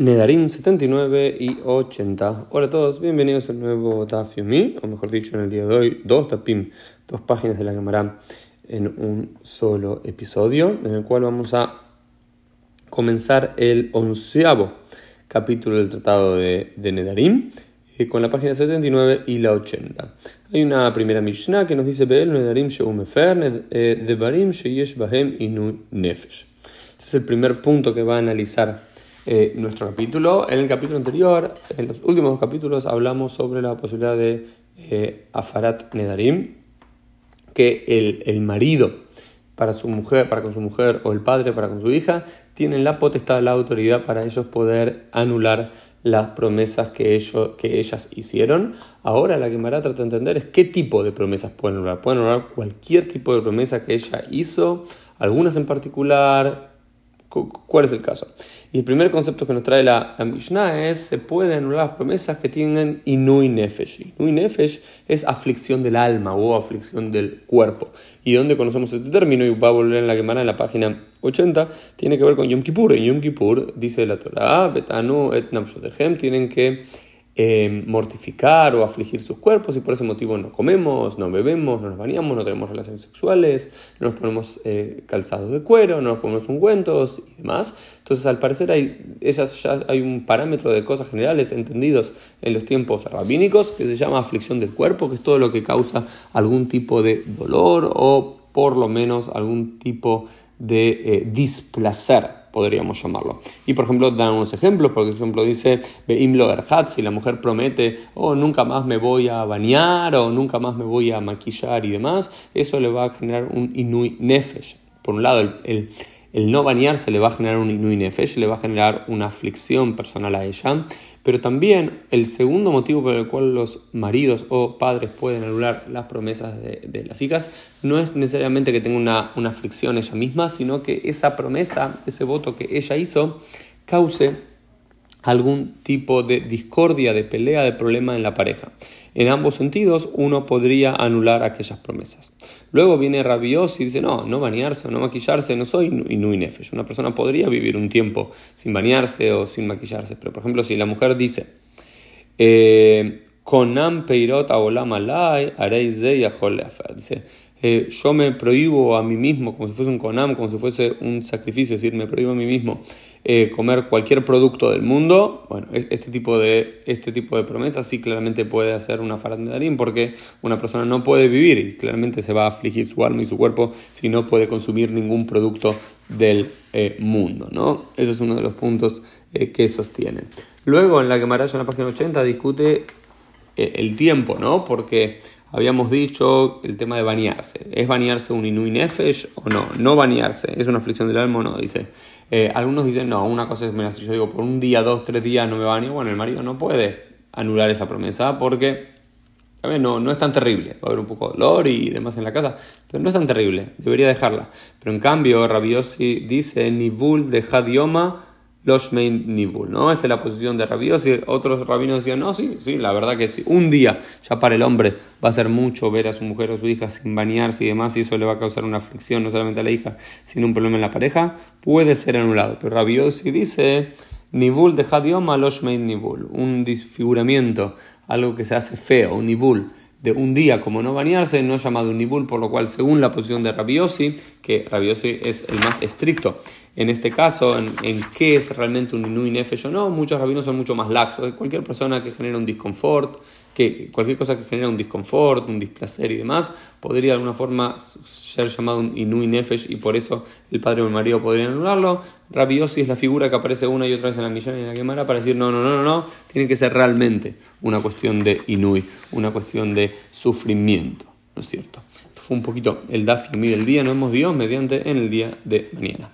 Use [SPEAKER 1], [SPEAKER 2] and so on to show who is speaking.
[SPEAKER 1] Nedarim 79 y 80. Hola a todos, bienvenidos al nuevo Daf o mejor dicho, en el día de hoy, dos Tapim, dos páginas de la cámara en un solo episodio, en el cual vamos a comenzar el onceavo capítulo del Tratado de, Nedarim, eh, con la página 79 y la 80. Hay una primera Mishnah que nos dice: Be'el Nedarim eh, Devarim Inu Nefesh. Este es el primer punto que va a analizar eh, nuestro capítulo. En el capítulo anterior, en los últimos dos capítulos, hablamos sobre la posibilidad de eh, Afarat Nedarim, que el, el, marido para su mujer, para con su mujer, o el padre para con su hija, tienen la potestad, la autoridad para ellos poder anular las promesas que, ellos, que ellas hicieron. Ahora la que Mara trata de entender es qué tipo de promesas pueden anular. Pueden anular cualquier tipo de promesa que ella hizo, algunas en particular, ¿Cuál es el caso? Y el primer concepto que nos trae la, Mishnah es, se pueden anular las promesas que tienen Inui Nefesh. Inui Nefesh es aflicción del alma o aflicción del cuerpo. ¿Y dónde conocemos este término? Y va a volver en la Gemara en la página 80, tiene que ver con Yom Kippur. En Yom Kippur, dice la Torah, Betanu et tienen que eh, mortificar o afligir sus cuerpos y por ese motivo no comemos, no bebemos, no nos bañamos, no tenemos relaciones sexuales, no nos ponemos eh, calzados de cuero, no nos ponemos ungüentos y demás. Entonces, al parecer, hay, esas, ya hay un parámetro de cosas generales entendidos en los tiempos rabínicos que se llama aflicción del cuerpo, que es todo lo que causa algún tipo de dolor o por lo menos algún tipo de eh, displacer podríamos llamarlo. Y por ejemplo, dan unos ejemplos, por ejemplo dice, si la mujer promete, oh, nunca más me voy a bañar o nunca más me voy a maquillar y demás, eso le va a generar un inui nefesh. Por un lado, el no bañarse le va a generar un inui le va a generar una aflicción personal a ella, pero también el segundo motivo por el cual los maridos o padres pueden anular las promesas de, las hijas no es necesariamente que tenga una, una aflicción ella misma, sino que esa promesa, ese voto que ella hizo, cause algún tipo de discordia, de pelea, de problema en la pareja. En ambos sentidos, uno podría anular aquellas promesas. Luego viene Rabios y dice, no, no bañarse o no maquillarse, no soy inui nefesh. Una persona podría vivir un tiempo sin bañarse o sin maquillarse. Pero, por ejemplo, si la mujer dice, eh, Dice, eh, yo me prohíbo a mí mismo, como si fuese un conam, como si fuese un sacrificio, es decir, me prohíbo a mí mismo eh, comer cualquier producto del mundo. Bueno, este tipo de, este tipo de promesas sí claramente puede hacer una farandarín porque una persona no puede vivir y claramente se va a afligir su alma y su cuerpo si no puede consumir ningún producto del eh, mundo, ¿no? Ese es uno de los puntos que sostienen. Luego en la que en la página 80, discute el tiempo, ¿no? Porque habíamos dicho el tema de bañarse. ¿Es bañarse un inui nefesh o no? No bañarse. ¿Es una aflicción del alma o no? Dice. Eh, algunos dicen, no, una cosa es, mira, si yo digo por un día, dos, tres días no me baño, bueno, el marido no puede anular esa promesa porque no, no es tan terrible. Va a haber un poco de dolor y demás en la casa, pero no es tan terrible. Debería dejarla. Pero en cambio, Rabiosi dice, Nivul de Hadioma los main nibul, ¿no? Esta es la posición de rabios y otros rabinos decían, no, sí, sí, la verdad que sí. Un día ya para el hombre va a ser mucho ver a su mujer o su hija sin bañarse y demás y eso le va a causar una aflicción no solamente a la hija, sino un problema en la pareja, puede ser anulado. Pero rabiosi dice, nibul de hadioma los main nibul, un disfiguramiento, algo que se hace feo, un nibul de un día como no bañarse, no llamado un nibul, por lo cual según la posición de Rabiosi, que Rabiosi es el más estricto en este caso, en, qué es realmente un inui nefesh o no, muchos rabinos son mucho más laxos. Cualquier persona que genera un disconfort, que cualquier cosa que genera un disconfort, un displacer y demás, podría de alguna forma ser llamado un inui nefesh y por eso el padre o el marido podrían anularlo. Rabiosi es la figura que aparece una y otra vez en la millón y en la quemara para decir no, no, no, no, no, tiene que ser realmente una cuestión de inui, una cuestión de sufrimiento, ¿no es cierto? Esto fue un poquito el dafi del día, nos vemos Dios mediante en el día de mañana.